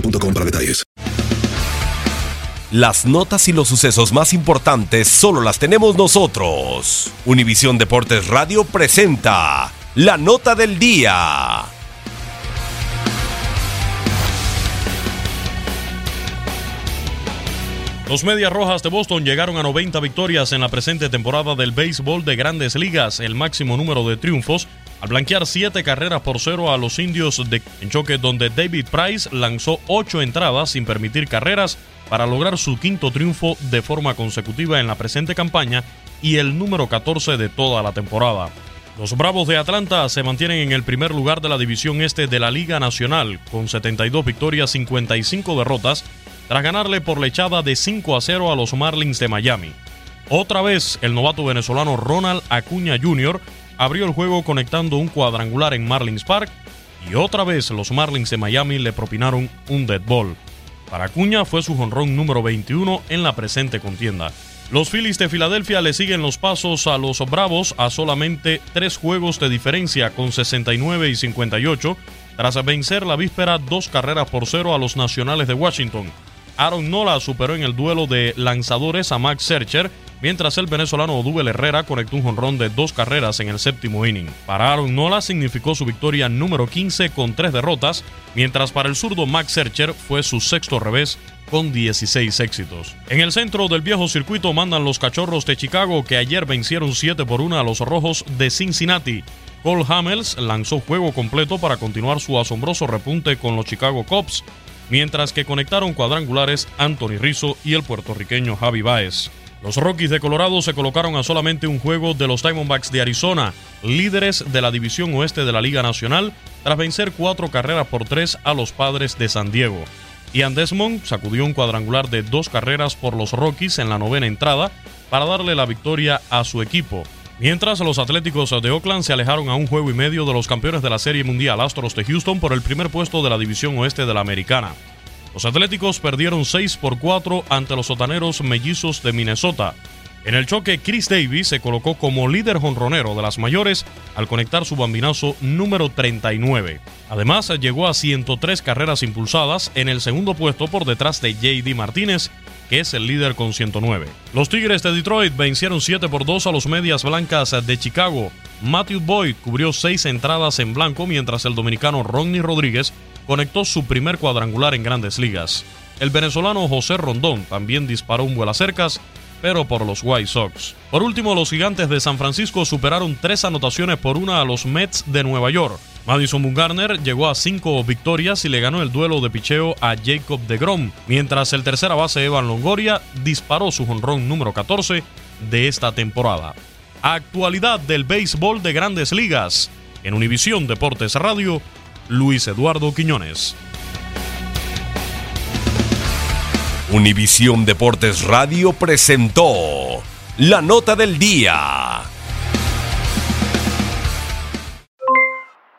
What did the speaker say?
para detalles. Las notas y los sucesos más importantes solo las tenemos nosotros. Univisión Deportes Radio presenta la nota del día. Los Medias Rojas de Boston llegaron a 90 victorias en la presente temporada del béisbol de grandes ligas, el máximo número de triunfos al blanquear siete carreras por cero a los indios de en choque donde David Price lanzó ocho entradas sin permitir carreras para lograr su quinto triunfo de forma consecutiva en la presente campaña y el número 14 de toda la temporada. Los Bravos de Atlanta se mantienen en el primer lugar de la división este de la Liga Nacional con 72 victorias, 55 derrotas, tras ganarle por lechada de 5 a 0 a los Marlins de Miami. Otra vez el novato venezolano Ronald Acuña Jr abrió el juego conectando un cuadrangular en Marlins Park y otra vez los Marlins de Miami le propinaron un dead ball. Para Acuña fue su jonrón número 21 en la presente contienda. Los Phillies de Filadelfia le siguen los pasos a los Bravos a solamente tres juegos de diferencia con 69 y 58 tras vencer la víspera dos carreras por cero a los Nacionales de Washington. Aaron Nola superó en el duelo de lanzadores a Max Searcher mientras el venezolano Odubel Herrera conectó un jonrón de dos carreras en el séptimo inning. Para Aaron Nola significó su victoria número 15 con tres derrotas, mientras para el zurdo Max Searcher fue su sexto revés con 16 éxitos. En el centro del viejo circuito mandan los cachorros de Chicago que ayer vencieron 7 por 1 a los rojos de Cincinnati. Cole Hamels lanzó juego completo para continuar su asombroso repunte con los Chicago Cubs, mientras que conectaron cuadrangulares Anthony Rizzo y el puertorriqueño Javi Baez. Los Rockies de Colorado se colocaron a solamente un juego de los Diamondbacks de Arizona, líderes de la división oeste de la Liga Nacional, tras vencer cuatro carreras por tres a los Padres de San Diego. Ian Desmond sacudió un cuadrangular de dos carreras por los Rockies en la novena entrada para darle la victoria a su equipo. Mientras los Atléticos de Oakland se alejaron a un juego y medio de los campeones de la Serie Mundial Astros de Houston por el primer puesto de la división oeste de la Americana. Los Atléticos perdieron 6 por 4 ante los sotaneros mellizos de Minnesota. En el choque, Chris Davis se colocó como líder jonronero de las mayores al conectar su bambinazo número 39. Además, llegó a 103 carreras impulsadas en el segundo puesto por detrás de JD Martínez, que es el líder con 109. Los Tigres de Detroit vencieron 7 por 2 a los Medias Blancas de Chicago. Matthew Boyd cubrió 6 entradas en blanco, mientras el dominicano Ronnie Rodríguez conectó su primer cuadrangular en grandes ligas. El venezolano José Rondón también disparó un vuelo a cercas, pero por los White Sox. Por último, los gigantes de San Francisco superaron tres anotaciones por una a los Mets de Nueva York. Madison Bumgarner llegó a cinco victorias y le ganó el duelo de picheo a Jacob de Grom, mientras el tercera base Evan Longoria disparó su jonrón número 14 de esta temporada. Actualidad del béisbol de grandes ligas. En Univisión Deportes Radio, Luis Eduardo Quiñones. Univisión Deportes Radio presentó la nota del día.